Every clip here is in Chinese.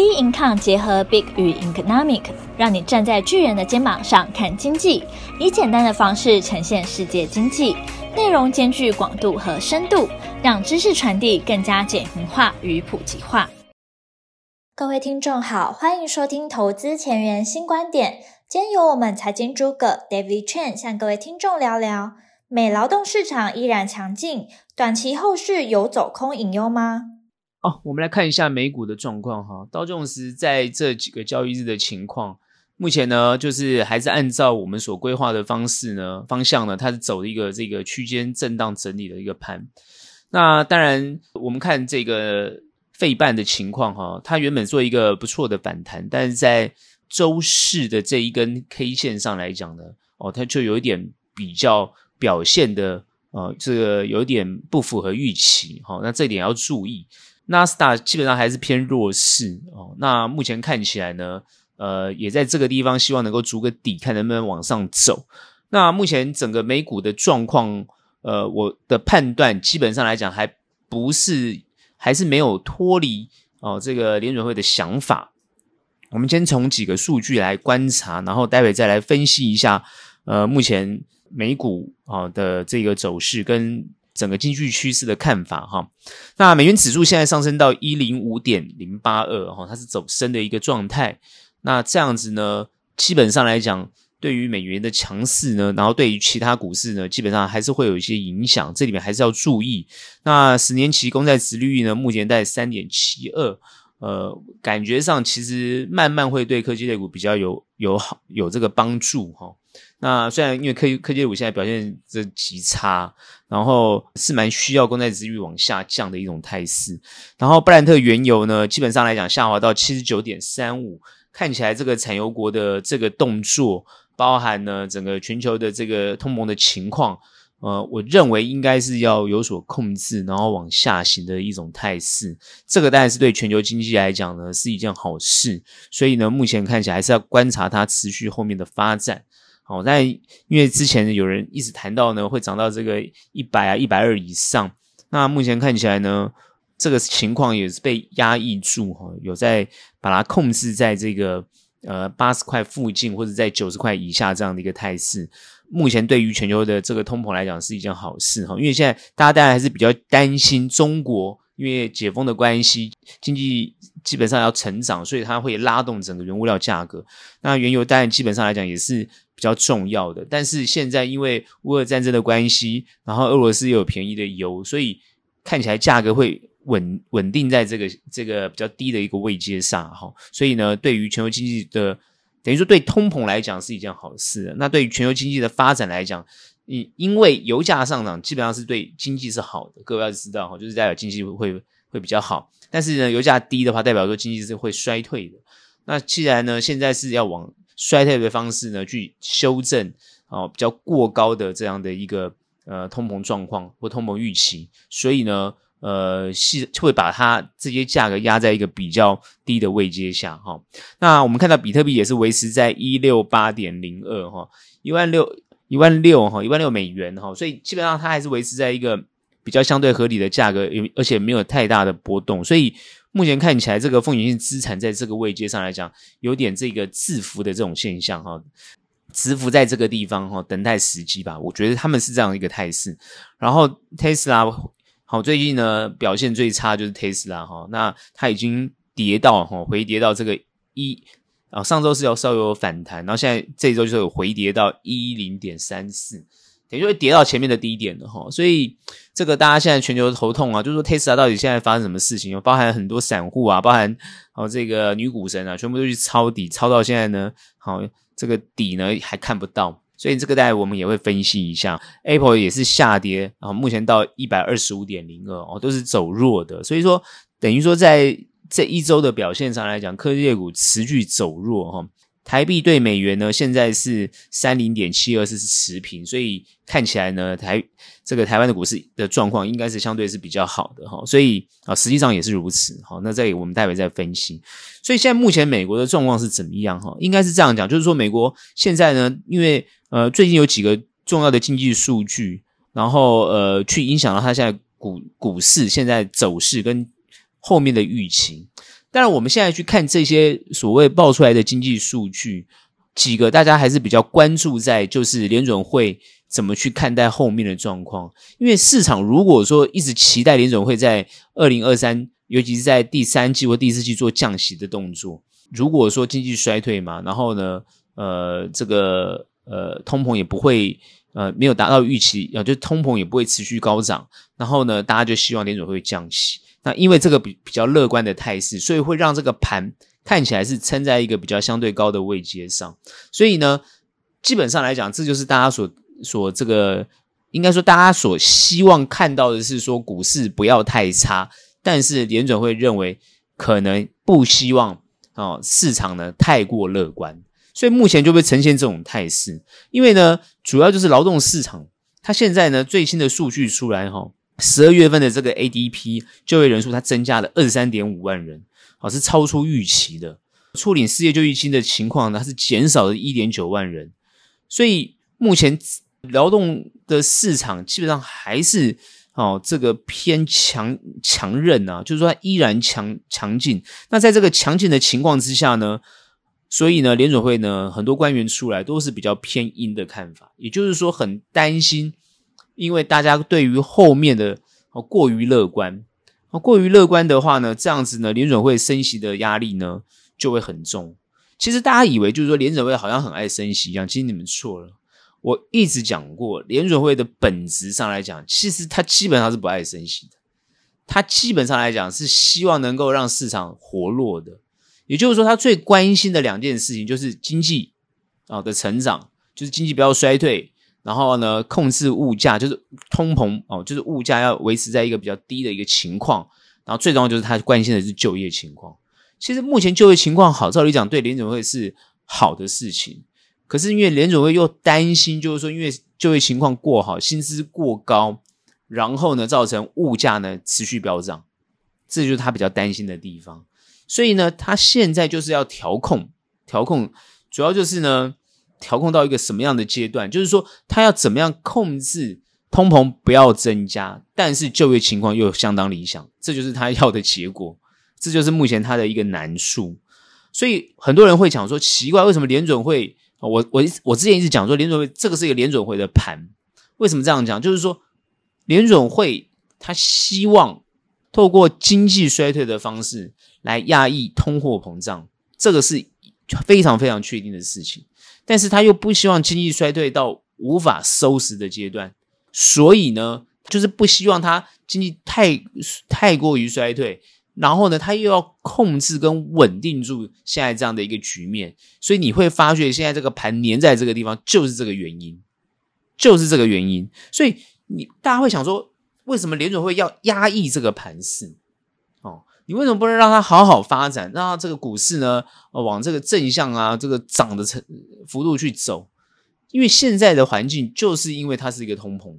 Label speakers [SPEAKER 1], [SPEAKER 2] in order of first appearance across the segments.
[SPEAKER 1] B Income 结合 Big 与 Economic，让你站在巨人的肩膀上看经济，以简单的方式呈现世界经济，内容兼具广度和深度，让知识传递更加简明化与普及化。各位听众好，欢迎收听投资前沿新观点。今天由我们财经诸葛 David Chen 向各位听众聊聊，美劳动市场依然强劲，短期后市有走空隐忧吗？
[SPEAKER 2] 哦，我们来看一下美股的状况哈。道琼斯在这几个交易日的情况，目前呢，就是还是按照我们所规划的方式呢，方向呢，它是走一个这个区间震荡整理的一个盘。那当然，我们看这个费半的情况哈，它原本做一个不错的反弹，但是在周四的这一根 K 线上来讲呢，哦，它就有一点比较表现的，呃，这个有点不符合预期哈。那这点要注意。纳斯达基本上还是偏弱势哦。那目前看起来呢，呃，也在这个地方希望能够筑个底，看能不能往上走。那目前整个美股的状况，呃，我的判断基本上来讲，还不是，还是没有脱离哦这个联准会的想法。我们先从几个数据来观察，然后待会再来分析一下，呃，目前美股啊的这个走势跟。整个经济趋势的看法哈，那美元指数现在上升到一零五点零八二哈，它是走升的一个状态。那这样子呢，基本上来讲，对于美元的强势呢，然后对于其他股市呢，基本上还是会有一些影响。这里面还是要注意。那十年期公债殖利率呢，目前在三点七二，呃，感觉上其实慢慢会对科技类股比较有有好有这个帮助哈。那虽然因为科技科技股现在表现这极差，然后是蛮需要公债殖利率往下降的一种态势。然后布兰特原油呢，基本上来讲下滑到七十九点三五，看起来这个产油国的这个动作，包含呢整个全球的这个通膨的情况，呃，我认为应该是要有所控制，然后往下行的一种态势。这个当然是对全球经济来讲呢是一件好事，所以呢目前看起来还是要观察它持续后面的发展。哦，但因为之前有人一直谈到呢，会涨到这个一百啊、一百二以上。那目前看起来呢，这个情况也是被压抑住哈，有在把它控制在这个呃八十块附近，或者在九十块以下这样的一个态势。目前对于全球的这个通膨来讲是一件好事哈，因为现在大家当然还是比较担心中国，因为解封的关系，经济基本上要成长，所以它会拉动整个原物料价格。那原油当然基本上来讲也是。比较重要的，但是现在因为乌俄战争的关系，然后俄罗斯也有便宜的油，所以看起来价格会稳稳定在这个这个比较低的一个位阶上哈。所以呢，对于全球经济的等于说对通膨来讲是一件好事。那对于全球经济的发展来讲，因因为油价上涨，基本上是对经济是好的。各位要知道哈，就是代表经济会会比较好。但是呢，油价低的话，代表说经济是会衰退的。那既然呢，现在是要往衰退的方式呢，去修正啊比较过高的这样的一个呃通膨状况或通膨预期，所以呢呃是会把它这些价格压在一个比较低的位阶下哈。那我们看到比特币也是维持在一六八点零二哈，一万六一万六哈一万六美元哈，所以基本上它还是维持在一个比较相对合理的价格，而且没有太大的波动，所以。目前看起来，这个风险性资产在这个位阶上来讲，有点这个制服的这种现象哈，蛰伏在这个地方哈，等待时机吧。我觉得他们是这样一个态势。然后特斯拉好，最近呢表现最差就是特斯拉哈，那它已经跌到哈，回跌到这个一啊，上周是要稍微有反弹，然后现在这周就是有回跌到一零点三四。也就会跌到前面的低点的哈，所以这个大家现在全球头痛啊，就是说 Tesla 到底现在发生什么事情？包含很多散户啊，包含哦这个女股神啊，全部都去抄底，抄到现在呢，好这个底呢还看不到，所以这个大家我们也会分析一下。Apple 也是下跌，然后目前到一百二十五点零二哦，都是走弱的，所以说等于说在这一周的表现上来讲，科技类股持续走弱哈。台币对美元呢，现在是三零点七二，是持平，所以看起来呢，台这个台湾的股市的状况应该是相对是比较好的哈，所以啊，实际上也是如此哈。那这里我们待会再分析。所以现在目前美国的状况是怎么样哈？应该是这样讲，就是说美国现在呢，因为呃最近有几个重要的经济数据，然后呃去影响到它现在股股市现在走势跟后面的预期。当然，我们现在去看这些所谓爆出来的经济数据，几个大家还是比较关注在就是联准会怎么去看待后面的状况。因为市场如果说一直期待联准会在二零二三，尤其是在第三季或第四季做降息的动作，如果说经济衰退嘛，然后呢，呃，这个呃通膨也不会。呃，没有达到预期，啊，就通膨也不会持续高涨。然后呢，大家就希望联准会降息。那因为这个比比较乐观的态势，所以会让这个盘看起来是撑在一个比较相对高的位阶上。所以呢，基本上来讲，这就是大家所所这个应该说大家所希望看到的是说股市不要太差，但是联准会认为可能不希望哦市场呢太过乐观。所以目前就会呈现这种态势，因为呢，主要就是劳动市场，它现在呢最新的数据出来哈，十二月份的这个 ADP 就业人数它增加了二十三点五万人，好，是超出预期的。处理失业救济金的情况呢，它是减少了一点九万人，所以目前劳动的市场基本上还是哦这个偏强强韧啊，就是说它依然强强劲。那在这个强劲的情况之下呢，所以呢，联准会呢，很多官员出来都是比较偏阴的看法，也就是说很担心，因为大家对于后面的哦过于乐观，哦过于乐观的话呢，这样子呢，联准会升息的压力呢就会很重。其实大家以为就是说联准会好像很爱升息一样，其实你们错了。我一直讲过，联准会的本质上来讲，其实它基本上是不爱升息的，它基本上来讲是希望能够让市场活络的。也就是说，他最关心的两件事情就是经济啊的成长，就是经济不要衰退，然后呢，控制物价，就是通膨哦，就是物价要维持在一个比较低的一个情况，然后最重要就是他关心的是就业情况。其实目前就业情况好，照理讲对联准会是好的事情，可是因为联准会又担心，就是说因为就业情况过好，薪资过高，然后呢造成物价呢持续飙涨，这就是他比较担心的地方。所以呢，他现在就是要调控，调控主要就是呢，调控到一个什么样的阶段？就是说，他要怎么样控制通膨不要增加，但是就业情况又相当理想，这就是他要的结果，这就是目前他的一个难处。所以很多人会讲说，奇怪，为什么联准会？我我我之前一直讲说，联准会这个是一个联准会的盘，为什么这样讲？就是说，联准会他希望透过经济衰退的方式。来压抑通货膨胀，这个是非常非常确定的事情。但是他又不希望经济衰退到无法收拾的阶段，所以呢，就是不希望他经济太太过于衰退。然后呢，他又要控制跟稳定住现在这样的一个局面。所以你会发觉，现在这个盘粘在这个地方，就是这个原因，就是这个原因。所以你大家会想说，为什么联准会要压抑这个盘势？你为什么不能让它好好发展，让它这个股市呢，往这个正向啊，这个涨的程幅度去走？因为现在的环境就是因为它是一个通膨，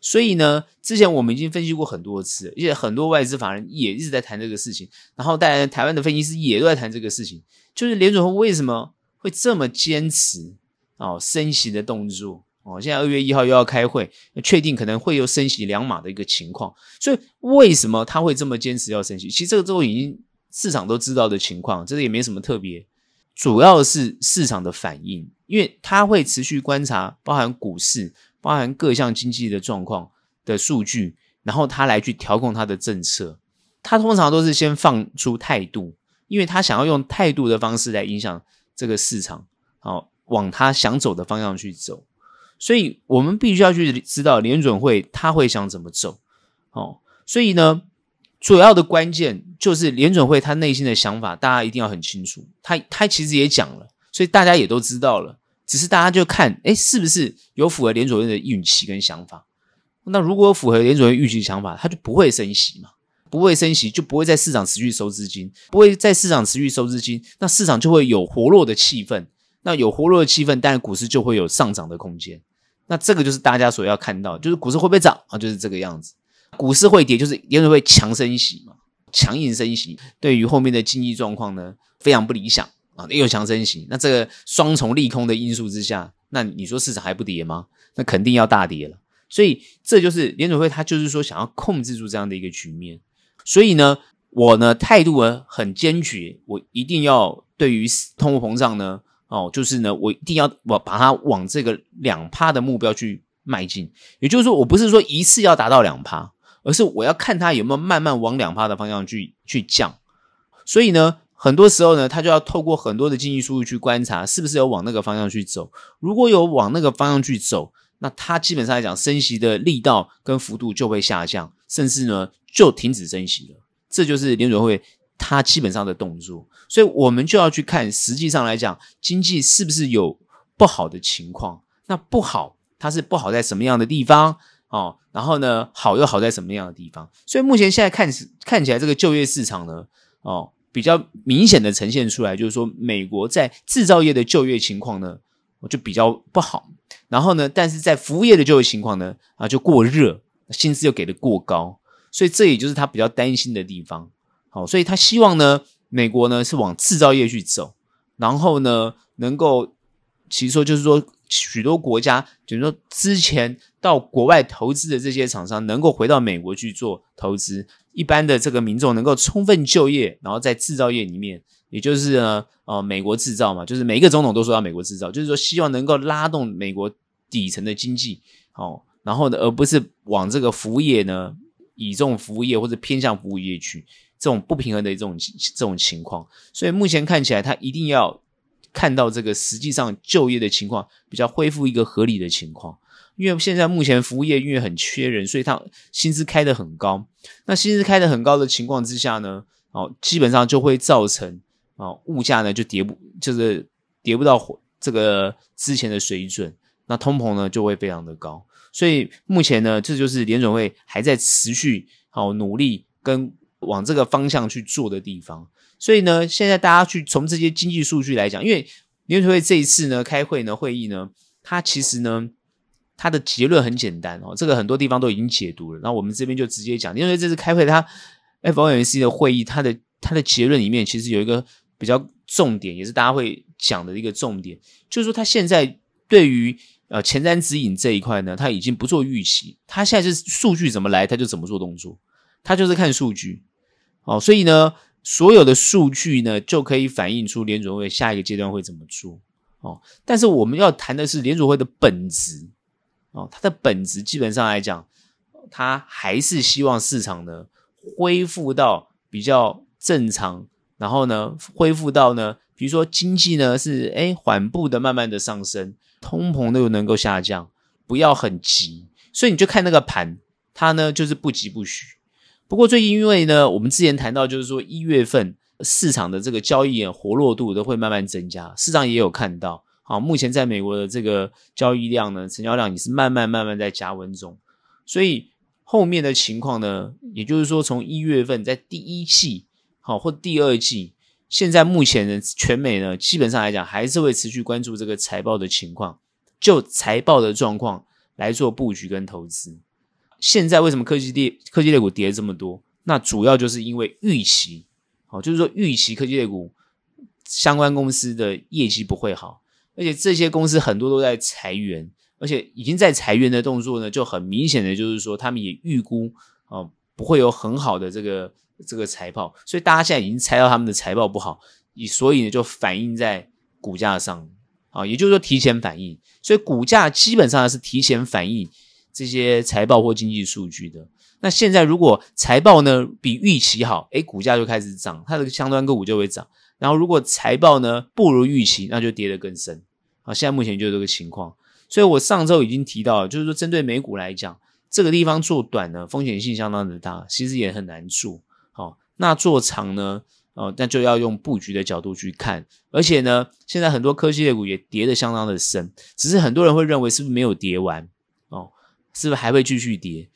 [SPEAKER 2] 所以呢，之前我们已经分析过很多次，而且很多外资法人也一直在谈这个事情，然后当然台湾的分析师也都在谈这个事情，就是联准会为什么会这么坚持哦升息的动作？哦，现在二月一号又要开会，确定可能会有升息两码的一个情况，所以为什么他会这么坚持要升息？其实这个都已经市场都知道的情况，这个也没什么特别，主要是市场的反应，因为他会持续观察，包含股市、包含各项经济的状况的数据，然后他来去调控他的政策。他通常都是先放出态度，因为他想要用态度的方式来影响这个市场，好，往他想走的方向去走。所以我们必须要去知道联准会他会想怎么走，哦，所以呢，主要的关键就是联准会他内心的想法，大家一定要很清楚。他他其实也讲了，所以大家也都知道了，只是大家就看，诶，是不是有符合联准会的预期跟想法？那如果符合联准会预期想法，他就不会升息嘛，不会升息就不会在市场持续收资金，不会在市场持续收资金，那市场就会有活络的气氛，那有活络的气氛，当然股市就会有上涨的空间。那这个就是大家所要看到，就是股市会不会涨啊？就是这个样子。股市会跌，就是联准会强升息嘛，强硬升息，对于后面的经济状况呢，非常不理想啊。又强升息，那这个双重利空的因素之下，那你说市场还不跌吗？那肯定要大跌了。所以这就是联准会，他就是说想要控制住这样的一个局面。所以呢，我呢态度呢很坚决，我一定要对于通货膨胀呢，哦，就是呢，我一定要我把它往这个两趴的目标去迈进。也就是说，我不是说一次要达到两趴，而是我要看它有没有慢慢往两趴的方向去去降。所以呢，很多时候呢，他就要透过很多的经济数据去观察，是不是有往那个方向去走。如果有往那个方向去走，那它基本上来讲，升息的力道跟幅度就会下降，甚至呢就停止升息了。这就是联准会他基本上的动作。所以我们就要去看，实际上来讲，经济是不是有不好的情况？那不好，它是不好在什么样的地方？哦，然后呢，好又好在什么样的地方？所以目前现在看看起来，这个就业市场呢，哦，比较明显的呈现出来，就是说美国在制造业的就业情况呢，就比较不好。然后呢，但是在服务业的就业情况呢，啊，就过热，薪资又给的过高，所以这也就是他比较担心的地方。好，所以他希望呢，美国呢是往制造业去走，然后呢，能够其实说就是说，许多国家，就是说之前到国外投资的这些厂商，能够回到美国去做投资，一般的这个民众能够充分就业，然后在制造业里面。也就是呢，呃，美国制造嘛，就是每一个总统都说要美国制造，就是说希望能够拉动美国底层的经济，哦，然后呢，而不是往这个服务业呢，倚重服务业或者偏向服务业去，这种不平衡的这种这种情况。所以目前看起来，他一定要看到这个实际上就业的情况比较恢复一个合理的情况，因为现在目前服务业因为很缺人，所以他薪资开得很高。那薪资开得很高的情况之下呢，哦，基本上就会造成。啊，物价呢就跌不，就是跌不到这个之前的水准，那通膨呢就会非常的高，所以目前呢，这就是联准会还在持续好努力跟往这个方向去做的地方。所以呢，现在大家去从这些经济数据来讲，因为联准会这一次呢开会呢会议呢，它其实呢它的结论很简单哦，这个很多地方都已经解读了，那我们这边就直接讲，因为这次开会它 FOMC 的会议，它的它的结论里面其实有一个。比较重点也是大家会讲的一个重点，就是说他现在对于呃前瞻指引这一块呢，他已经不做预期，他现在是数据怎么来他就怎么做动作，他就是看数据，哦，所以呢，所有的数据呢就可以反映出联准会下一个阶段会怎么做，哦，但是我们要谈的是联准会的本质，哦，它的本质基本上来讲，它还是希望市场呢恢复到比较正常。然后呢，恢复到呢，比如说经济呢是诶缓步的、慢慢的上升，通膨又能够下降，不要很急，所以你就看那个盘，它呢就是不急不徐。不过最近因为呢，我们之前谈到就是说一月份市场的这个交易活络度都会慢慢增加，市场也有看到，好，目前在美国的这个交易量呢，成交量也是慢慢慢慢在加温中，所以后面的情况呢，也就是说从一月份在第一季。好，或第二季，现在目前的全美呢，基本上来讲还是会持续关注这个财报的情况，就财报的状况来做布局跟投资。现在为什么科技类科技类股跌这么多？那主要就是因为预期，好，就是说预期科技类股相关公司的业绩不会好，而且这些公司很多都在裁员，而且已经在裁员的动作呢，就很明显的就是说，他们也预估啊不会有很好的这个。这个财报，所以大家现在已经猜到他们的财报不好，以所以呢就反映在股价上。啊，也就是说提前反应，所以股价基本上是提前反映这些财报或经济数据的。那现在如果财报呢比预期好，诶，股价就开始涨，它的相关个股就会涨。然后如果财报呢不如预期，那就跌得更深啊。现在目前就这个情况，所以我上周已经提到了，就是说针对美股来讲，这个地方做短呢风险性相当的大，其实也很难做。好，那做长呢？哦，那就要用布局的角度去看。而且呢，现在很多科技类股也跌得相当的深，只是很多人会认为是不是没有跌完？是不是还会继续跌？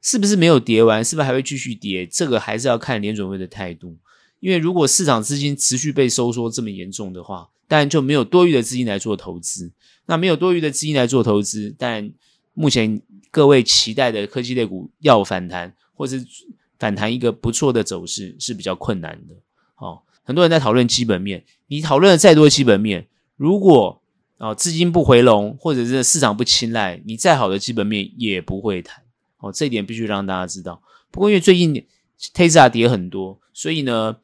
[SPEAKER 2] 是不是没有跌完？是不是还会继续跌？这个还是要看联准会的态度。因为如果市场资金持续被收缩这么严重的话，当然就没有多余的资金来做投资。那没有多余的资金来做投资，但目前各位期待的科技类股要反弹，或是。反弹一个不错的走势是比较困难的，哦，很多人在讨论基本面，你讨论了再多基本面，如果啊资金不回笼，或者是市场不青睐，你再好的基本面也不会谈，哦，这一点必须让大家知道。不过因为最近 Tesla 跌很多，所以呢，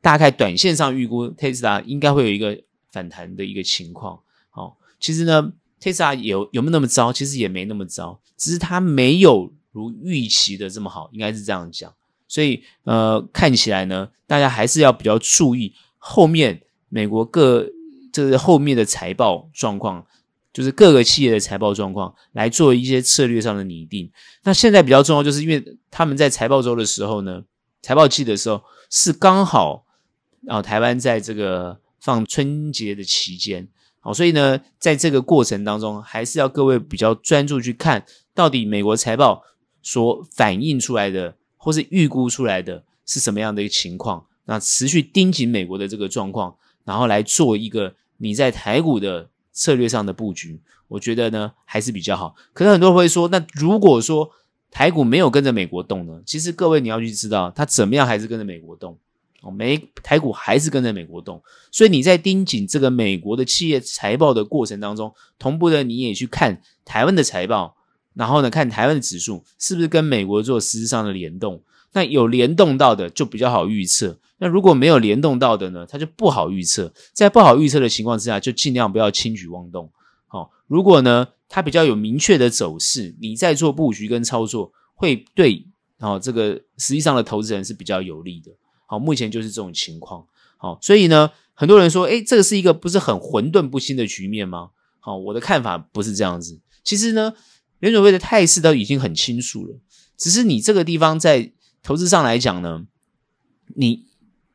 [SPEAKER 2] 大概短线上预估 Tesla 应该会有一个反弹的一个情况。哦，其实呢，Tesla 有有没有那么糟？其实也没那么糟，只是它没有如预期的这么好，应该是这样讲。所以呃，看起来呢，大家还是要比较注意后面美国各这个后面的财报状况。就是各个企业的财报状况来做一些策略上的拟定。那现在比较重要，就是因为他们在财报周的时候呢，财报季的时候是刚好啊，台湾在这个放春节的期间，好，所以呢，在这个过程当中，还是要各位比较专注去看到底美国财报所反映出来的，或是预估出来的是什么样的一个情况。那持续盯紧美国的这个状况，然后来做一个你在台股的。策略上的布局，我觉得呢还是比较好。可是很多人会说，那如果说台股没有跟着美国动呢？其实各位你要去知道，它怎么样还是跟着美国动哦。美台股还是跟着美国动，所以你在盯紧这个美国的企业财报的过程当中，同步的你也去看台湾的财报，然后呢看台湾的指数是不是跟美国做实质上的联动。那有联动到的就比较好预测，那如果没有联动到的呢，它就不好预测。在不好预测的情况之下，就尽量不要轻举妄动。好、如果呢它比较有明确的走势，你在做布局跟操作，会对哦这个实际上的投资人是比较有利的。好、目前就是这种情况。好、所以呢，很多人说，诶，这个是一个不是很混沌不清的局面吗？好、我的看法不是这样子。其实呢，联准会的态势都已经很清楚了，只是你这个地方在。投资上来讲呢，你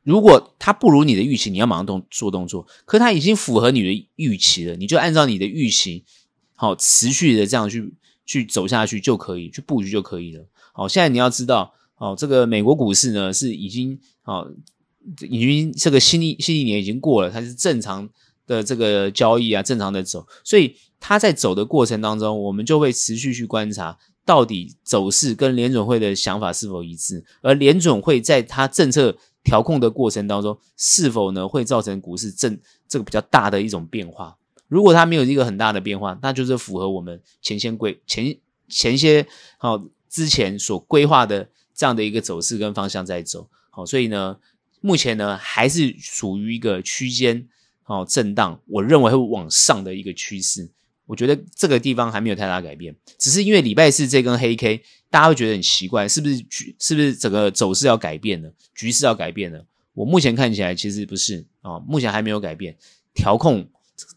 [SPEAKER 2] 如果它不如你的预期，你要马上动做动作。可它已经符合你的预期了，你就按照你的预期，好持续的这样去去走下去就可以，去布局就可以了。好，现在你要知道，哦，这个美国股市呢是已经，哦，已经这个新历新一年已经过了，它是正常的这个交易啊，正常的走，所以它在走的过程当中，我们就会持续去观察。到底走势跟联准会的想法是否一致？而联准会在它政策调控的过程当中，是否呢会造成股市正这个比较大的一种变化？如果它没有一个很大的变化，那就是符合我们前先规前前些好之前所规划的这样的一个走势跟方向在走。好，所以呢，目前呢还是属于一个区间好震荡，我认为会往上的一个趋势。我觉得这个地方还没有太大改变，只是因为礼拜四这根黑 K，大家会觉得很奇怪，是不是局是不是整个走势要改变了，局势要改变了？我目前看起来其实不是啊，目前还没有改变，调控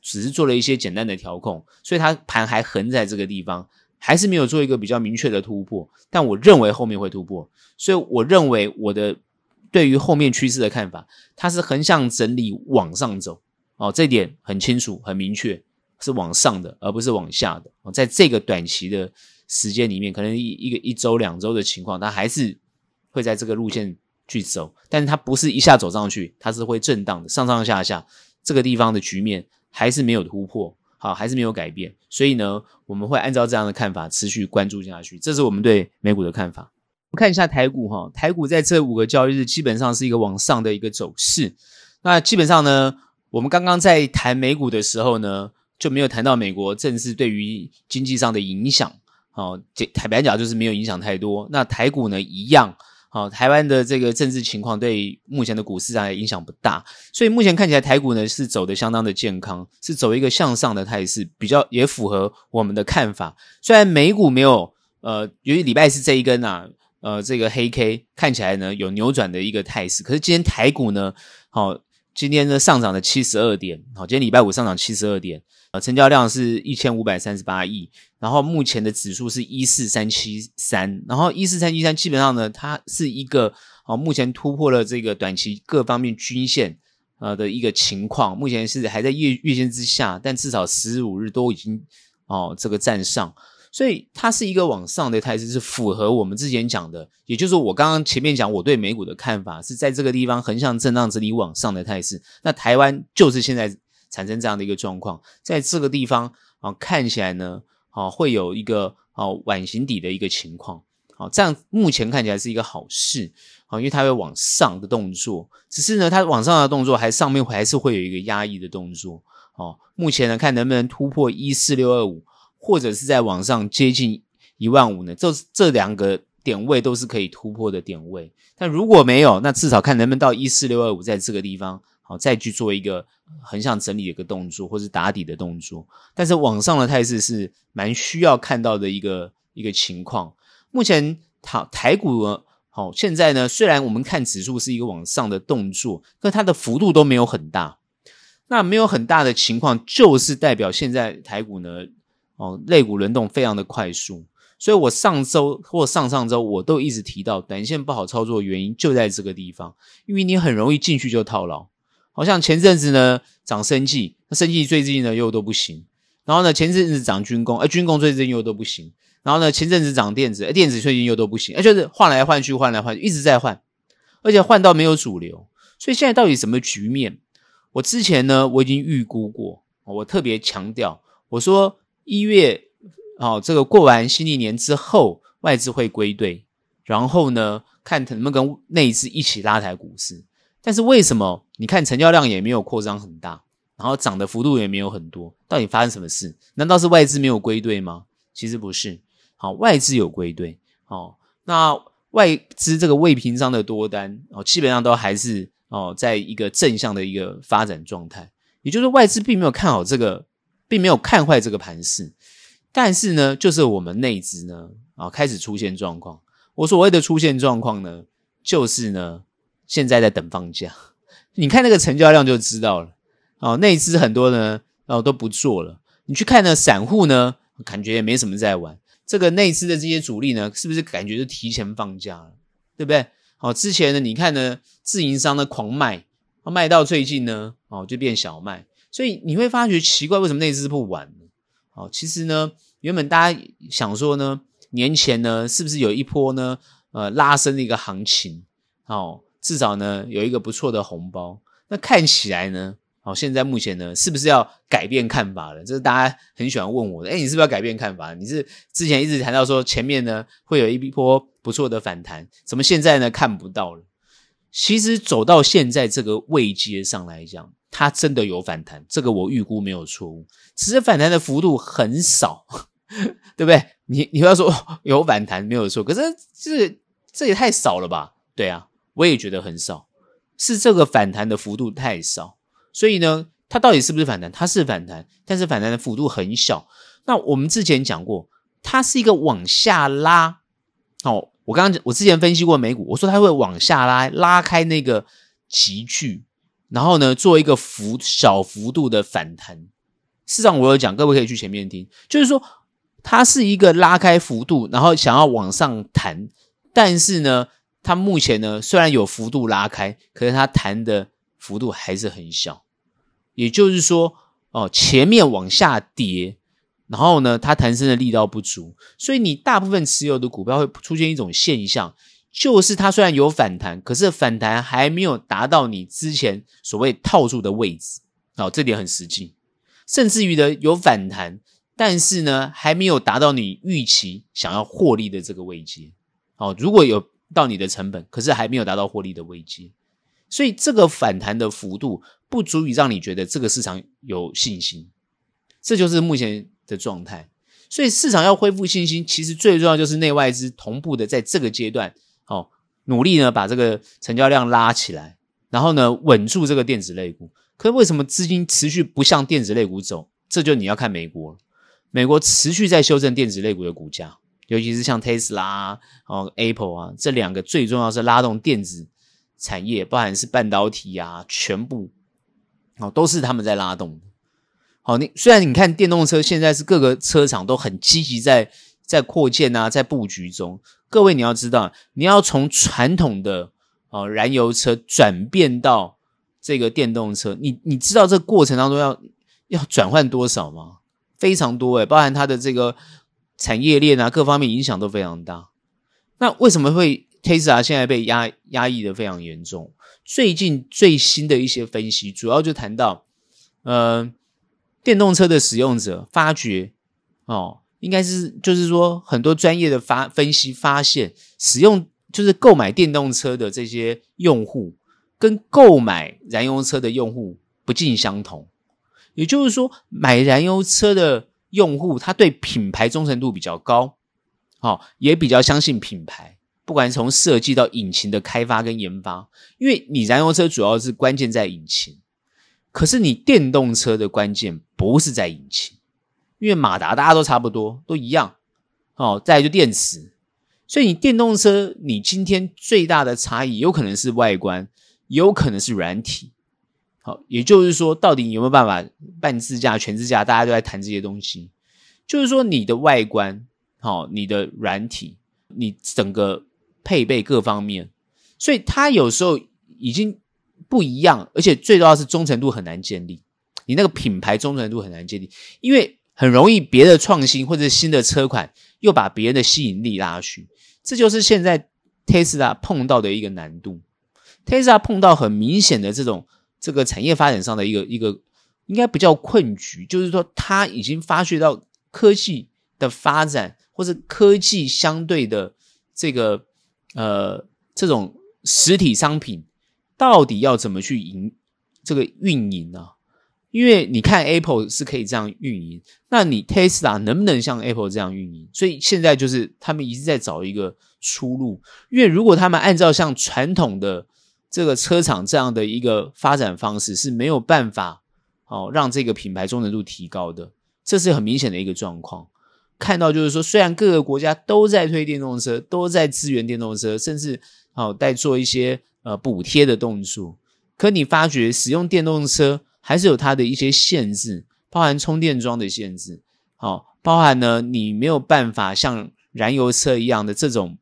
[SPEAKER 2] 只是做了一些简单的调控，所以它盘还横在这个地方，还是没有做一个比较明确的突破。但我认为后面会突破，所以我认为我的对于后面趋势的看法，它是横向整理往上走哦，这点很清楚很明确。是往上的，而不是往下的。在这个短期的时间里面，可能一一个一周、两周的情况，它还是会在这个路线去走，但是它不是一下走上去，它是会震荡的，上上下下。这个地方的局面还是没有突破，好，还是没有改变。所以呢，我们会按照这样的看法持续关注下去。这是我们对美股的看法。我看一下台股哈，台股在这五个交易日基本上是一个往上的一个走势。那基本上呢，我们刚刚在谈美股的时候呢。就没有谈到美国政治对于经济上的影响，好，坦白讲就是没有影响太多。那台股呢一样，好，台湾的这个政治情况对目前的股市上也影响不大，所以目前看起来台股呢是走的相当的健康，是走一个向上的态势，比较也符合我们的看法。虽然美股没有，呃，由于礼拜四这一根啊，呃，这个黑 K 看起来呢有扭转的一个态势，可是今天台股呢，好，今天呢上涨了七十二点，好，今天礼拜五上涨七十二点。呃，成交量是一千五百三十八亿，然后目前的指数是一四三七三，然后一四三七三基本上呢，它是一个哦，目前突破了这个短期各方面均线呃的一个情况，目前是还在月月线之下，但至少十五日都已经哦这个站上，所以它是一个往上的态势，是符合我们之前讲的，也就是我刚刚前面讲我对美股的看法是在这个地方横向震荡这里往上的态势，那台湾就是现在。产生这样的一个状况，在这个地方啊，看起来呢，啊，会有一个啊碗形底的一个情况，好，这样目前看起来是一个好事，啊，因为它会往上的动作，只是呢，它往上的动作还上面还是会有一个压抑的动作，哦，目前呢，看能不能突破一四六二五，或者是在往上接近一万五呢？这这两个点位都是可以突破的点位。但如果没有，那至少看能不能到一四六二五，在这个地方好再去做一个横向整理的一个动作，或是打底的动作。但是往上的态势是蛮需要看到的一个一个情况。目前台台股呢，好现在呢，虽然我们看指数是一个往上的动作，但它的幅度都没有很大。那没有很大的情况，就是代表现在台股呢，哦，肋骨轮动非常的快速。所以我上周或上上周我都一直提到，短线不好操作的原因就在这个地方，因为你很容易进去就套牢。好像前阵子呢涨生技，那生技最近呢又都不行。然后呢前阵子涨军工，哎，军工最近又都不行。然后呢前阵子涨电子，哎，电子最近又都不行。哎，就是换来换去，换来换去，一直在换，而且换到没有主流。所以现在到底什么局面？我之前呢，我已经预估过，我特别强调，我说一月，哦，这个过完新历年之后，外资会归队，然后呢，看能不能跟内资一起拉抬股市。但是为什么？你看成交量也没有扩张很大，然后涨的幅度也没有很多，到底发生什么事？难道是外资没有归队吗？其实不是，好，外资有归队，哦，那外资这个未平仓的多单，哦，基本上都还是。哦，在一个正向的一个发展状态，也就是外资并没有看好这个，并没有看坏这个盘势，但是呢，就是我们内资呢，啊、开始出现状况。我所谓的出现状况呢，就是呢，现在在等放假。你看那个成交量就知道了。哦，内资很多呢，哦都不做了。你去看呢，散户呢，感觉也没什么在玩。这个内资的这些主力呢，是不是感觉就提前放假了？对不对？好，之前呢，你看呢，自营商的狂卖，卖到最近呢，哦，就变小卖，所以你会发觉奇怪，为什么内资不玩呢？哦，其实呢，原本大家想说呢，年前呢，是不是有一波呢，呃，拉升的一个行情，哦，至少呢，有一个不错的红包，那看起来呢。好，现在目前呢，是不是要改变看法了？这是大家很喜欢问我的。诶，你是不是要改变看法？你是之前一直谈到说前面呢会有一波不错的反弹，怎么现在呢看不到了？其实走到现在这个位阶上来讲，它真的有反弹，这个我预估没有错误。只是反弹的幅度很少，对不对？你你要说有反弹没有错，可是这这也太少了吧？对啊，我也觉得很少，是这个反弹的幅度太少。所以呢，它到底是不是反弹？它是反弹，但是反弹的幅度很小。那我们之前讲过，它是一个往下拉。哦，我刚刚我之前分析过美股，我说它会往下拉，拉开那个级距，然后呢，做一个幅小幅度的反弹。事实上，我有讲，各位可以去前面听，就是说它是一个拉开幅度，然后想要往上弹，但是呢，它目前呢虽然有幅度拉开，可是它弹的幅度还是很小。也就是说，哦，前面往下跌，然后呢，它弹升的力道不足，所以你大部分持有的股票会出现一种现象，就是它虽然有反弹，可是反弹还没有达到你之前所谓套住的位置，哦，这点很实际。甚至于呢，有反弹，但是呢，还没有达到你预期想要获利的这个位阶。哦，如果有到你的成本，可是还没有达到获利的位阶。所以这个反弹的幅度不足以让你觉得这个市场有信心，这就是目前的状态。所以市场要恢复信心，其实最重要就是内外资同步的在这个阶段，哦，努力呢把这个成交量拉起来，然后呢稳住这个电子类股。可是为什么资金持续不向电子类股走？这就你要看美国，美国持续在修正电子类股的股价，尤其是像 Tesla 哦 Apple 啊这两个最重要是拉动电子。产业包含是半导体啊，全部哦都是他们在拉动。好，你虽然你看电动车现在是各个车厂都很积极在在扩建啊，在布局中。各位你要知道，你要从传统的哦燃油车转变到这个电动车，你你知道这过程当中要要转换多少吗？非常多诶，包含它的这个产业链啊，各方面影响都非常大。那为什么会？Tesla 现在被压压抑的非常严重。最近最新的一些分析，主要就谈到，呃，电动车的使用者发觉，哦，应该是就是说，很多专业的发分析发现，使用就是购买电动车的这些用户，跟购买燃油车的用户不尽相同。也就是说，买燃油车的用户，他对品牌忠诚度比较高，哦，也比较相信品牌。不管从设计到引擎的开发跟研发，因为你燃油车主要是关键在引擎，可是你电动车的关键不是在引擎，因为马达大家都差不多，都一样哦。再来就电池，所以你电动车你今天最大的差异有可能是外观，有可能是软体。好，也就是说，到底你有没有办法半自驾、全自驾？大家都在谈这些东西，就是说你的外观，好，你的软体，你整个。配备各方面，所以它有时候已经不一样，而且最重要是忠诚度很难建立。你那个品牌忠诚度很难建立，因为很容易别的创新或者新的车款又把别人的吸引力拉去，这就是现在 Tesla 碰到的一个难度。Tesla 碰到很明显的这种这个产业发展上的一个一个应该不叫困局，就是说它已经发觉到科技的发展或者科技相对的这个。呃，这种实体商品到底要怎么去营这个运营呢？因为你看 Apple 是可以这样运营，那你 Tesla 能不能像 Apple 这样运营？所以现在就是他们一直在找一个出路。因为如果他们按照像传统的这个车厂这样的一个发展方式，是没有办法哦让这个品牌忠诚度提高的，这是很明显的一个状况。看到就是说，虽然各个国家都在推电动车，都在支援电动车，甚至好在做一些呃补贴的动作，可你发觉使用电动车还是有它的一些限制，包含充电桩的限制，好，包含呢你没有办法像燃油车一样的这种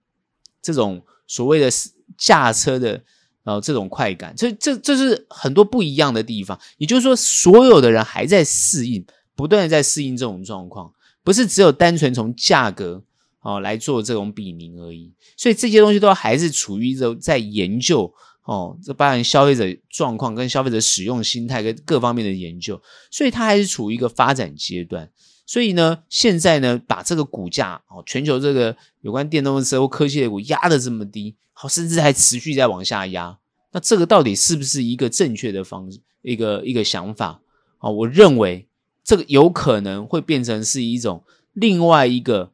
[SPEAKER 2] 这种所谓的驾车的呃这种快感，这这这是很多不一样的地方。也就是说，所有的人还在适应，不断的在适应这种状况。不是只有单纯从价格哦来做这种比拟而已，所以这些东西都还是处于一种在研究哦，这包含消费者状况跟消费者使用心态跟各方面的研究，所以它还是处于一个发展阶段。所以呢，现在呢，把这个股价哦，全球这个有关电动车或科技类股压得这么低，好，甚至还持续在往下压，那这个到底是不是一个正确的方？一个一个想法啊？我认为。这个有可能会变成是一种另外一个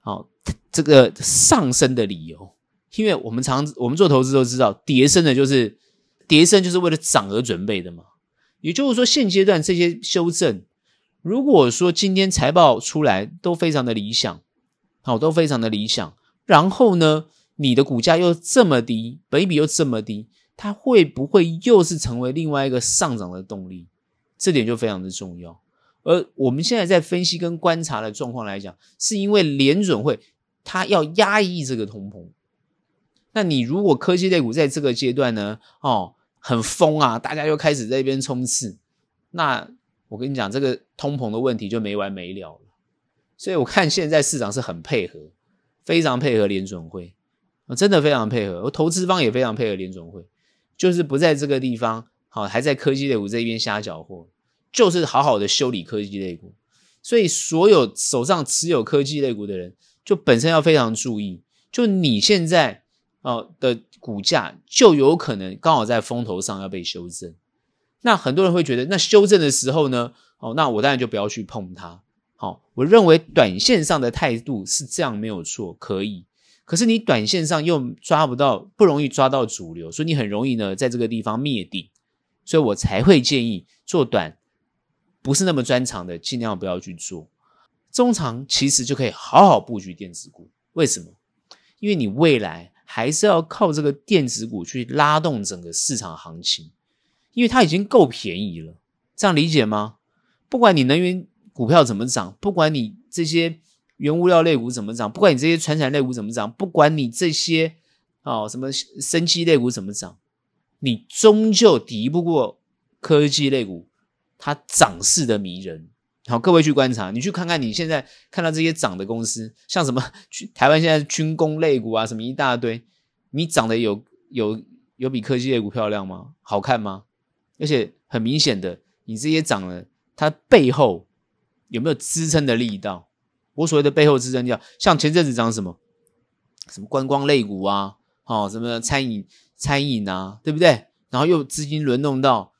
[SPEAKER 2] 好这个上升的理由，因为我们常我们做投资都知道，跌升的就是跌升就是为了涨而准备的嘛。也就是说，现阶段这些修正，如果说今天财报出来都非常的理想，好，都非常的理想，然后呢，你的股价又这么低，本比又这么低，它会不会又是成为另外一个上涨的动力？这点就非常的重要。而我们现在在分析跟观察的状况来讲，是因为联准会它要压抑这个通膨。那你如果科技类股在这个阶段呢，哦，很疯啊，大家又开始在这边冲刺，那我跟你讲，这个通膨的问题就没完没了了。所以我看现在市场是很配合，非常配合联准会，真的非常配合。我投资方也非常配合联准会，就是不在这个地方，好，还在科技类股这边瞎搅和。就是好好的修理科技类股，所以所有手上持有科技类股的人，就本身要非常注意。就你现在哦的股价，就有可能刚好在风头上要被修正。那很多人会觉得，那修正的时候呢，哦，那我当然就不要去碰它。好，我认为短线上的态度是这样没有错，可以。可是你短线上又抓不到，不容易抓到主流，所以你很容易呢在这个地方灭顶。所以我才会建议做短。不是那么专长的，尽量不要去做。中长其实就可以好好布局电子股。为什么？因为你未来还是要靠这个电子股去拉动整个市场行情，因为它已经够便宜了。这样理解吗？不管你能源股票怎么涨，不管你这些原物料类股怎么涨，不管你这些传产类股怎么涨，不管你这些哦什么生机类股怎么涨，你终究敌不过科技类股。它涨势的迷人，好，各位去观察，你去看看你现在看到这些涨的公司，像什么台湾现在军工类股啊，什么一大堆，你涨得有有有比科技类股漂亮吗？好看吗？而且很明显的，你这些涨了，它背后有没有支撑的力道？我所谓的背后支撑叫，像前阵子涨什么什么观光类股啊，好，什么餐饮餐饮啊，对不对？然后又资金轮动到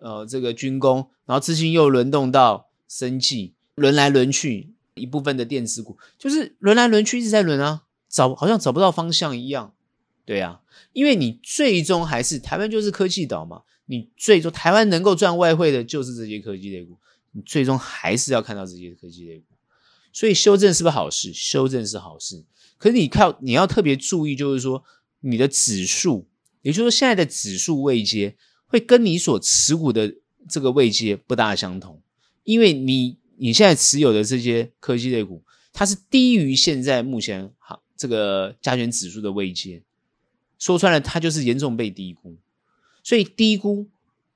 [SPEAKER 2] 呃这个军工。然后资金又轮动到生计，轮来轮去，一部分的电子股就是轮来轮去，一直在轮啊，找好像找不到方向一样，对啊，因为你最终还是台湾就是科技岛嘛，你最终台湾能够赚外汇的就是这些科技类股，你最终还是要看到这些科技类股，所以修正是不是好事？修正是好事，可是你靠你要特别注意，就是说你的指数，也就是说现在的指数位阶会跟你所持股的这个位阶不大相同，因为你你现在持有的这些科技类股。它是低于现在目前好这个加权指数的位阶，说穿了，它就是严重被低估。所以低估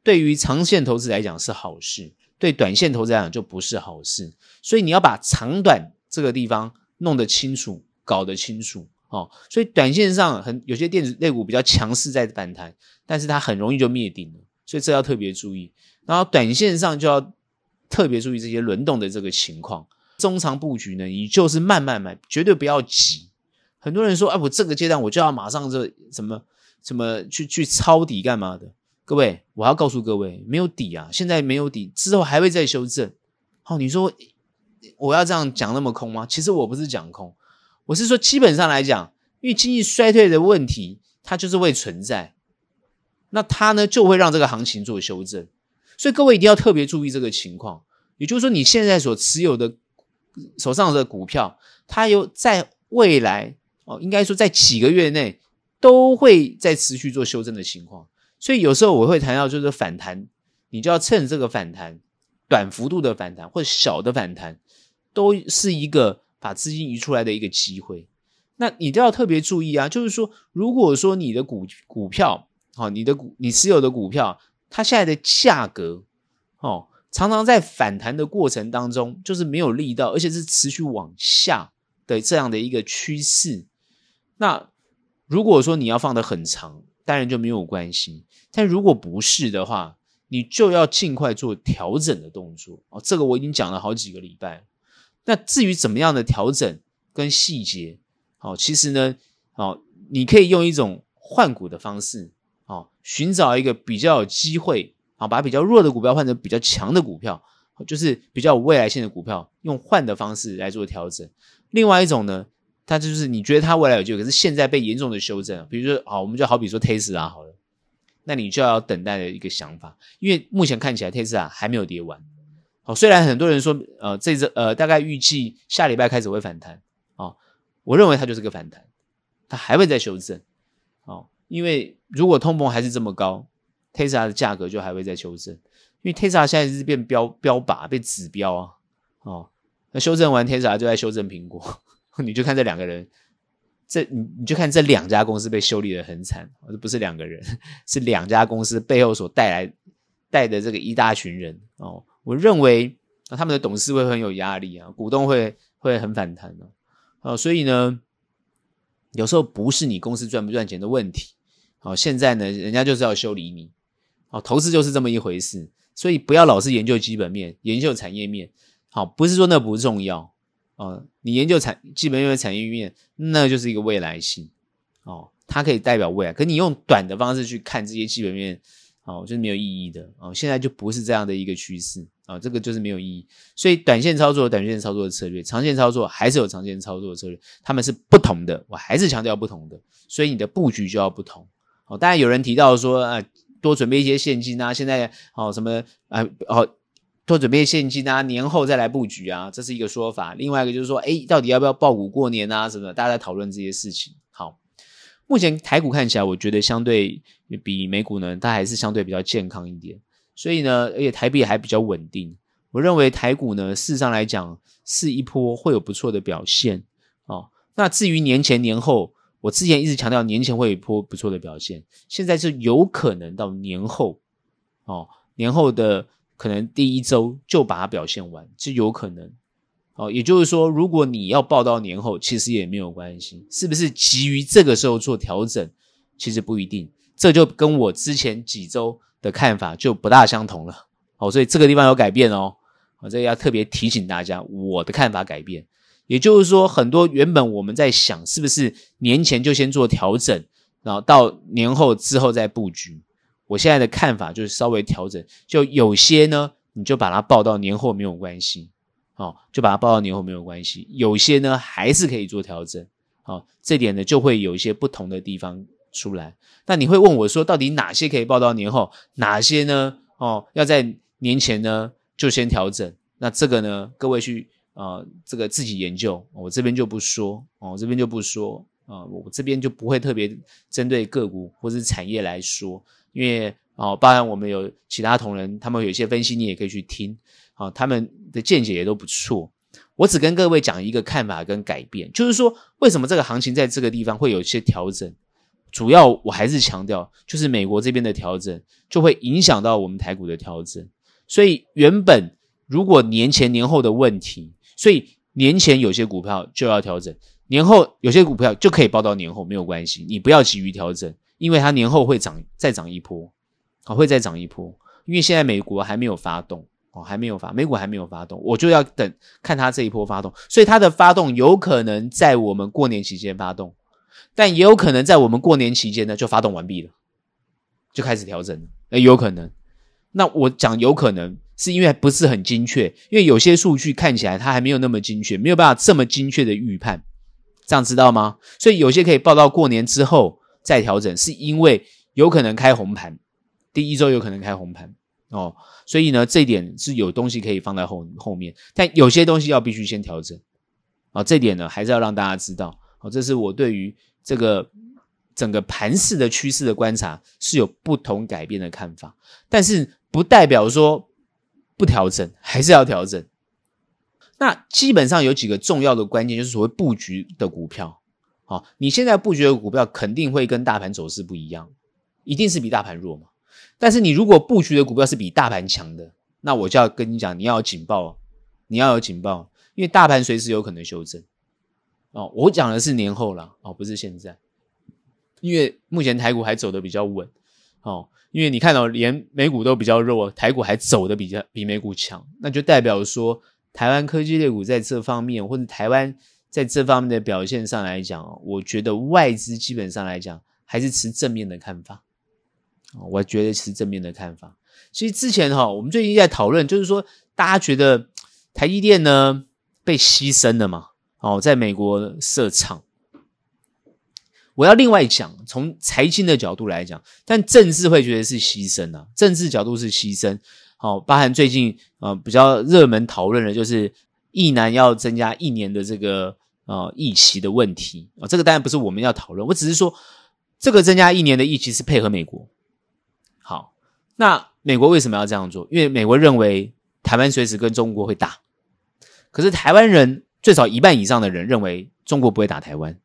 [SPEAKER 2] 对于长线投资来讲是好事，对短线投资来讲就不是好事。所以你要把长短这个地方弄得清楚，搞得清楚哦。所以短线上很有些电子类股比较强势在反弹，但是它很容易就灭顶了，所以这要特别注意。然后短线上就要特别注意这些轮动的这个情况。中长布局呢，你就是慢慢买，绝对不要急。很多人说，哎，我这个阶段我就要马上这什么什么去去抄底干嘛的？各位，我要告诉各位，没有底啊，现在没有底，之后还会再修正。好，你说我要这样讲那么空吗？其实我不是讲空，我是说基本上来讲，因为经济衰退的问题，它就是会存在，那它呢就会让这个行情做修正。所以各位一定要特别注意这个情况，也就是说你现在所持有的。手上的股票，它有在未来哦，应该说在几个月内都会在持续做修正的情况，所以有时候我会谈到就是反弹，你就要趁这个反弹，短幅度的反弹或者小的反弹，都是一个把资金移出来的一个机会。那你都要特别注意啊，就是说，如果说你的股股票，好，你的股你持有的股票，它现在的价格，哦。常常在反弹的过程当中，就是没有力道，而且是持续往下的这样的一个趋势。那如果说你要放得很长，当然就没有关系。但如果不是的话，你就要尽快做调整的动作哦。这个我已经讲了好几个礼拜。那至于怎么样的调整跟细节，哦，其实呢，哦，你可以用一种换股的方式，寻找一个比较有机会。啊，把比较弱的股票换成比较强的股票，就是比较有未来性的股票，用换的方式来做调整。另外一种呢，它就是你觉得它未来有机会，可是现在被严重的修正。比如说，啊，我们就好比说 Tesla 好了，那你就要等待的一个想法，因为目前看起来 Tesla 还没有跌完。好，虽然很多人说，呃，这这呃，大概预计下礼拜开始会反弹，啊，我认为它就是个反弹，它还会再修正。哦，因为如果通膨还是这么高。Tesla 的价格就还会再修正，因为 Tesla 现在是变标标靶，变指标啊，哦，那修正完 Tesla 就在修正苹果，你就看这两个人，这你你就看这两家公司被修理的很惨，这不是两个人，是两家公司背后所带来带的这个一大群人。哦，我认为他们的董事会很有压力啊，股东会会很反弹的，哦，所以呢，有时候不是你公司赚不赚钱的问题，哦，现在呢，人家就是要修理你。哦，投资就是这么一回事，所以不要老是研究基本面，研究产业面。好，不是说那不重要哦。你研究产基本面、产业面，那就是一个未来性哦，它可以代表未来。可你用短的方式去看这些基本面，哦，就是没有意义的哦。现在就不是这样的一个趋势啊，这个就是没有意义。所以短线操作，短线操作的策略，长线操作还是有长线操作的策略，他们是不同的。我还是强调不同的，所以你的布局就要不同。哦，当然有人提到说啊。多准备一些现金啊！现在哦，什么啊哦，多准备现金啊，年后再来布局啊，这是一个说法。另外一个就是说，诶，到底要不要抱股过年啊？什么的？大家在讨论这些事情。好，目前台股看起来，我觉得相对比美股呢，它还是相对比较健康一点。所以呢，而且台币还比较稳定。我认为台股呢，事实上来讲，是一波会有不错的表现哦。那至于年前年后，我之前一直强调年前会有一波不错的表现，现在是有可能到年后，哦，年后的可能第一周就把它表现完，是有可能，哦，也就是说，如果你要报到年后，其实也没有关系，是不是急于这个时候做调整，其实不一定，这就跟我之前几周的看法就不大相同了，哦，所以这个地方有改变哦，我这个要特别提醒大家，我的看法改变。也就是说，很多原本我们在想，是不是年前就先做调整，然后到年后之后再布局。我现在的看法就是稍微调整，就有些呢，你就把它报到年后没有关系，哦，就把它报到年后没有关系。有些呢，还是可以做调整，好，这点呢就会有一些不同的地方出来。那你会问我说，到底哪些可以报到年后，哪些呢？哦，要在年前呢就先调整。那这个呢，各位去啊、呃，这个自己研究，我这边就不说哦，我这边就不说啊、我这边就不会特别针对个股或是产业来说，因为哦，当然我们有其他同仁，他们有一些分析，你也可以去听，啊、他们的见解也都不错。我只跟各位讲一个看法跟改变，就是说为什么这个行情在这个地方会有一些调整，主要我还是强调，就是美国这边的调整就会影响到我们台股的调整，所以原本如果年前年后的问题，所以年前有些股票就要调整，年后有些股票就可以报到年后没有关系，你不要急于调整，因为它年后会涨再涨一波，好，会再涨一波，因为现在美国还没有发动。哦，还没有发，美股还没有发动，我就要等看它这一波发动，所以它的发动有可能在我们过年期间发动，但也有可能在我们过年期间呢就发动完毕了，就开始调整了，诶，有可能。那我讲有可能是因为不是很精确，因为有些数据看起来它还没有那么精确，没有办法这么精确的预判，这样知道吗？所以有些可以报到过年之后再调整，是因为有可能开红盘，第一周有可能开红盘。哦，所以呢，这一点是有东西可以放在后后面，但有些东西要必须先调整。啊、哦，这点呢还是要让大家知道。哦，这是我对于这个整个盘势的趋势的观察是有不同改变的看法，但是不代表说不调整，还是要调整。那基本上有几个重要的关键，就是所谓布局的股票。好、你现在布局的股票肯定会跟大盘走势不一样，一定是比大盘弱嘛。但是你如果布局的股票是比大盘强的，那我就要跟你讲，你要有警报，你要有警报，因为大盘随时有可能修正。哦，我讲的是年后啦，哦，不是现在，因为目前台股还走得比较稳，哦，因为你看到连美股都比较弱，台股还走得比较比美股强，那就代表说台湾科技类股在这方面，或者台湾在这方面的表现上来讲，我觉得外资基本上来讲还是持正面的看法。我觉得持正面的看法。其实之前哈，我们最近在讨论，就是说大家觉得台积电呢被牺牲了嘛？哦，在美国设厂。我要另外讲，从财经的角度来讲，但政治会觉得是牺牲啊。政治角度是牺牲。好，包含最近呃比较热门讨论的，就是役男要增加一年的这个呃役期的问题啊。这个当然不是我们要讨论，我只是说这个增加一年的役期是配合美国。好，那美国为什么要这样做？因为美国认为台湾随时跟中国会打，可是台湾人最少一半以上的人认为中国不会打台湾，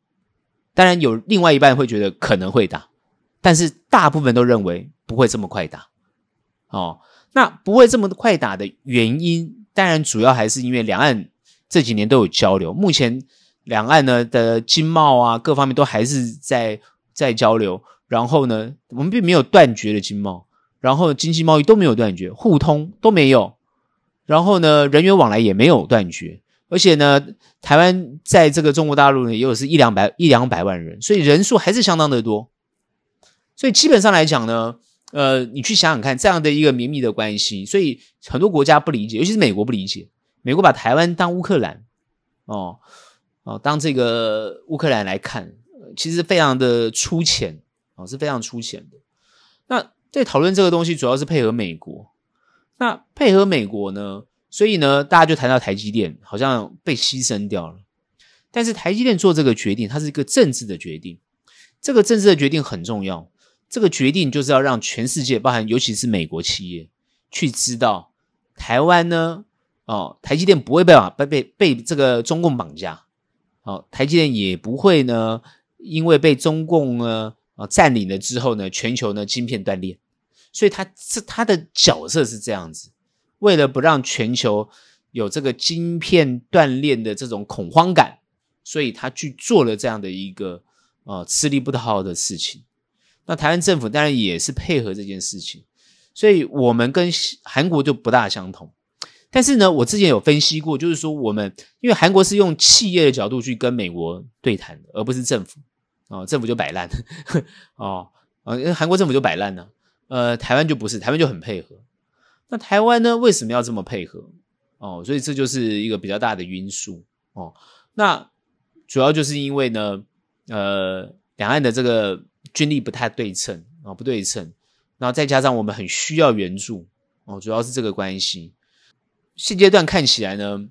[SPEAKER 2] 当然有另外一半会觉得可能会打，但是大部分都认为不会这么快打。哦，那不会这么快打的原因，当然主要还是因为两岸这几年都有交流，目前两岸呢的经贸啊各方面都还是在在交流。然后呢，我们并没有断绝的经贸，然后经济贸易都没有断绝，互通都没有，然后呢，人员往来也没有断绝，而且呢，台湾在这个中国大陆呢，也有是一两百一两百万人，所以人数还是相当的多，所以基本上来讲呢，呃，你去想想看，这样的一个绵密的关系，所以很多国家不理解，尤其是美国不理解，美国把台湾当乌克兰，哦哦，当这个乌克兰来看，其实非常的粗浅。哦是非常粗浅的。那在讨论这个东西，主要是配合美国。那配合美国呢，所以呢，大家就谈到台积电好像被牺牲掉了。但是台积电做这个决定，它是一个政治的决定。这个政治的决定很重要。这个决定就是要让全世界，包含尤其是美国企业，去知道台湾呢，哦，台积电不会被被被被这个中共绑架。哦，台积电也不会呢，因为被中共呢。啊，占领了之后呢，全球呢晶片断裂，所以他这他的角色是这样子，为了不让全球有这个晶片断裂的这种恐慌感，所以他去做了这样的一个啊吃力不讨好的事情。那台湾政府当然也是配合这件事情，所以我们跟韩国就不大相同。但是呢，我之前有分析过，就是说我们因为韩国是用企业的角度去跟美国对谈，而不是政府。哦，政府就摆烂，哦，啊，因为韩国政府就摆烂呢，呃，台湾就不是，台湾就很配合。那台湾呢，为什么要这么配合？哦，所以这就是一个比较大的因素哦。那主要就是因为呢，呃，两岸的这个军力不太对称啊，不对称，然后再加上我们很需要援助哦，主要是这个关系。现阶段看起来呢，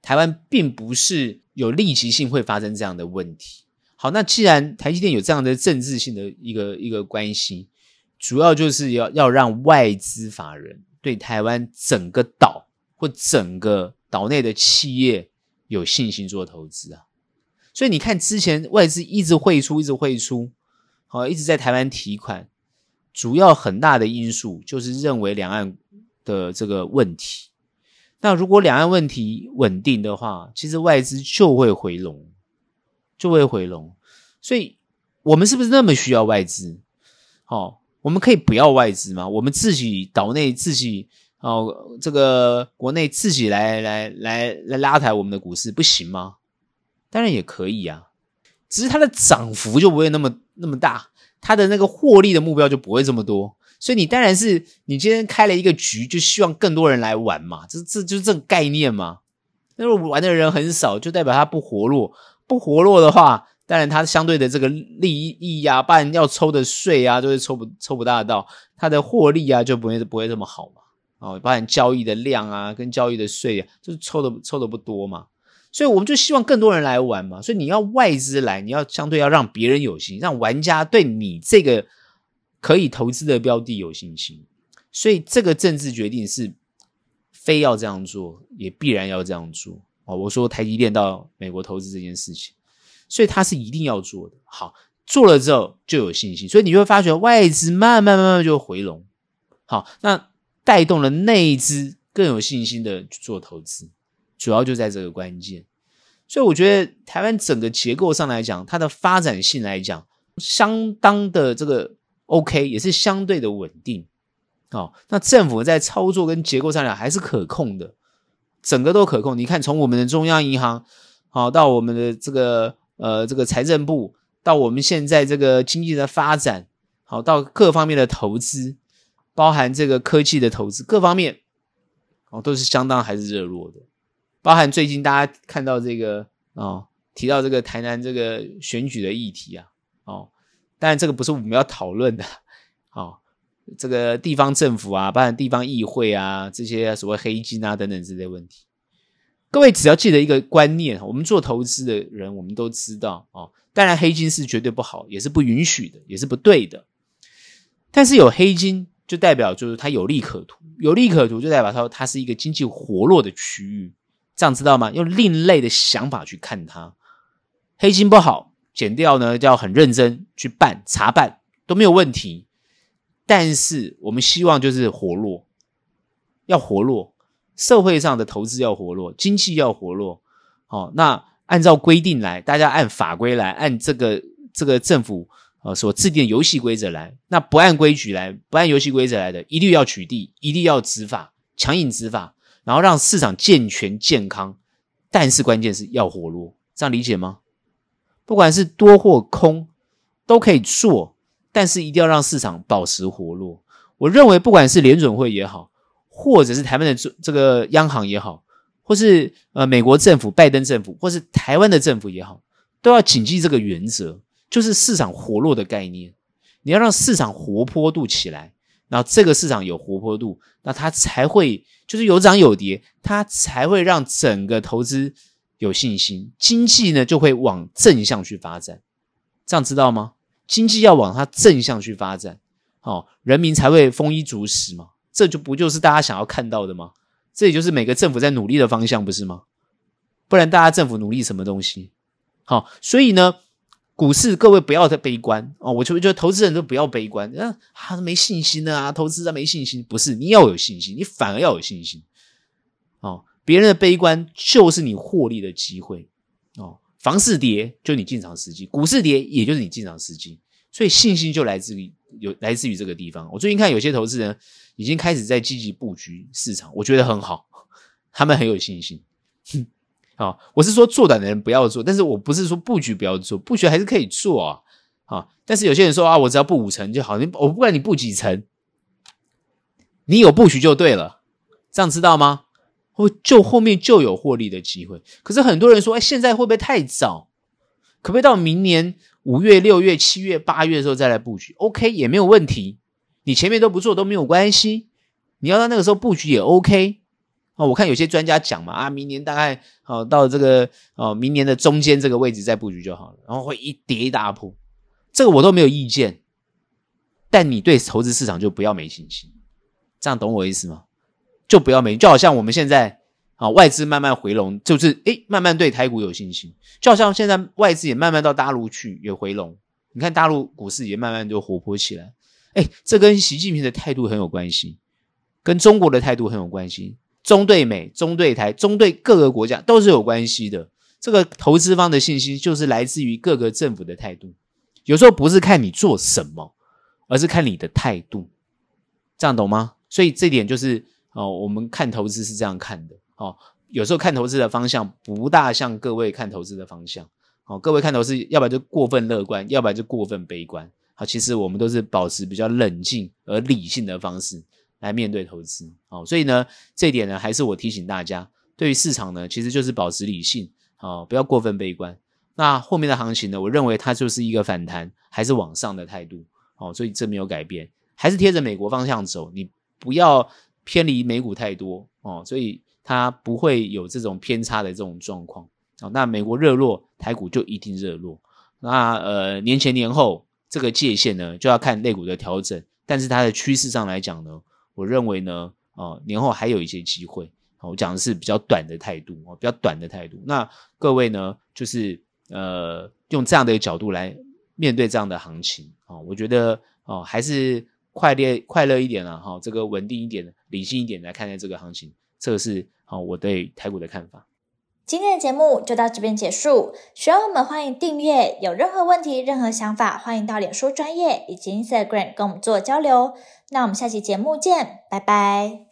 [SPEAKER 2] 台湾并不是有立即性会发生这样的问题。好，那既然台积电有这样的政治性的一个一个关系，主要就是要要让外资法人对台湾整个岛或整个岛内的企业有信心做投资啊。所以你看，之前外资一直汇出，一直汇出，好，一直在台湾提款，主要很大的因素就是认为两岸的这个问题。那如果两岸问题稳定的话，其实外资就会回笼，就会回笼。所以，我们是不是那么需要外资？哦，我们可以不要外资吗？我们自己岛内自己哦，这个国内自己来来来来拉抬我们的股市，不行吗？当然也可以啊，只是它的涨幅就不会那么那么大，它的那个获利的目标就不会这么多，所以你当然是你今天开了一个局，就希望更多人来玩嘛，这这就是这个概念嘛。那如果玩的人很少，就代表它不活络，不活络的话，当然它相对的这个利益呀，不然要抽的税啊，就是抽不抽不大到，它的获利啊就不会不会这么好嘛。哦，包含交易的量啊，跟交易的税啊，就是抽的抽的不多嘛。所以我们就希望更多人来玩嘛，所以你要外资来，你要相对要让别人有信心，让玩家对你这个可以投资的标的有信心。所以这个政治决定是非要这样做，也必然要这样做哦。我说台积电到美国投资这件事情，所以他是一定要做的。好，做了之后就有信心，所以你会发觉外资慢慢慢慢就回笼。好，那带动了内资更有信心的去做投资。主要就在这个关键，所以我觉得台湾整个结构上来讲，它的发展性来讲，相当的这个 OK，也是相对的稳定。哦，那政府在操作跟结构上来讲还是可控的，整个都可控。你看，从我们的中央银行，好到我们的这个呃这个财政部，到我们现在这个经济的发展，好到各方面的投资，包含这个科技的投资，各方面哦都是相当还是热络的。包含最近大家看到这个哦，提到这个台南这个选举的议题啊，哦，当然这个不是我们要讨论的，哦，这个地方政府啊，包含地方议会啊，这些所谓黑金啊等等之类问题，各位只要记得一个观念，我们做投资的人，我们都知道哦，当然黑金是绝对不好，也是不允许的，也是不对的，但是有黑金就代表就是它有利可图，有利可图就代表它它是一个经济活络的区域。这样知道吗？用另类的想法去看它，黑金不好，减掉呢，就要很认真去办查办都没有问题。但是我们希望就是活络，要活络，社会上的投资要活络，经济要活络。好，那按照规定来，大家按法规来，按这个这个政府呃所制定的游戏规则来。那不按规矩来，不按游戏规则来的，一律要取缔，一律要执法，强硬执法。然后让市场健全健康，但是关键是要活络，这样理解吗？不管是多或空都可以做，但是一定要让市场保持活络。我认为，不管是联准会也好，或者是台湾的这这个央行也好，或是呃美国政府拜登政府，或是台湾的政府也好，都要谨记这个原则，就是市场活络的概念。你要让市场活泼度起来。然后这个市场有活泼度，那它才会就是有涨有跌，它才会让整个投资有信心，经济呢就会往正向去发展，这样知道吗？经济要往它正向去发展，哦，人民才会丰衣足食嘛，这就不就是大家想要看到的吗？这也就是每个政府在努力的方向，不是吗？不然大家政府努力什么东西？好，所以呢。股市，各位不要太悲观哦！我就觉得投资人都不要悲观，啊，他没信心啊，投资人没信心，不是，你要有信心，你反而要有信心哦。别人的悲观就是你获利的机会哦。房市跌就你进场时机，股市跌也就是你进场时机，所以信心就来自于有来自于这个地方。我最近看有些投资人已经开始在积极布局市场，我觉得很好，他们很有信心。哼。啊，我是说做短的人不要做，但是我不是说布局不要做，布局还是可以做啊。啊，但是有些人说啊，我只要布五层就好，你我不管你布几层，你有布局就对了，这样知道吗？会就后面就有获利的机会。可是很多人说，哎，现在会不会太早？可不可以到明年五月、六月、七月、八月的时候再来布局？OK，也没有问题。你前面都不做都没有关系，你要到那个时候布局也 OK。哦，我看有些专家讲嘛，啊，明年大概哦到这个哦明年的中间这个位置再布局就好了，然后会一跌一大波，这个我都没有意见。但你对投资市场就不要没信心，这样懂我意思吗？就不要没，就好像我们现在啊外资慢慢回笼，就是诶慢慢对台股有信心，就好像现在外资也慢慢到大陆去也回笼，你看大陆股市也慢慢就活泼起来，诶这跟习近平的态度很有关系，跟中国的态度很有关系。中对美、中对台、中对各个国家都是有关系的。这个投资方的信心就是来自于各个政府的态度。有时候不是看你做什么，而是看你的态度。这样懂吗？所以这点就是哦，我们看投资是这样看的哦。有时候看投资的方向不大像各位看投资的方向。哦，各位看投资，要不然就过分乐观，要不然就过分悲观。好，其实我们都是保持比较冷静而理性的方式。来面对投资，哦，所以呢，这一点呢，还是我提醒大家，对于市场呢，其实就是保持理性，哦，不要过分悲观。那后面的行情呢，我认为它就是一个反弹，还是往上的态度，哦，所以这没有改变，还是贴着美国方向走，你不要偏离美股太多，哦，所以它不会有这种偏差的这种状况，哦，那美国热络，台股就一定热络。那呃，年前年后这个界限呢，就要看类股的调整，但是它的趋势上来讲呢。我认为呢，哦，年后还有一些机会。我讲的是比较短的态度，哦，比较短的态度。那各位呢，就是呃，用这样的一个角度来面对这样的行情，哦，我觉得哦，还是快乐快乐一点了，哈，这个稳定一点、理性一点来看待这个行情，这个是好我对台股的看法。
[SPEAKER 1] 今天的节目就到这边结束，喜欢我们欢迎订阅，有任何问题、任何想法，欢迎到脸书专业以及 Instagram 跟我们做交流。那我们下期节目见，拜拜。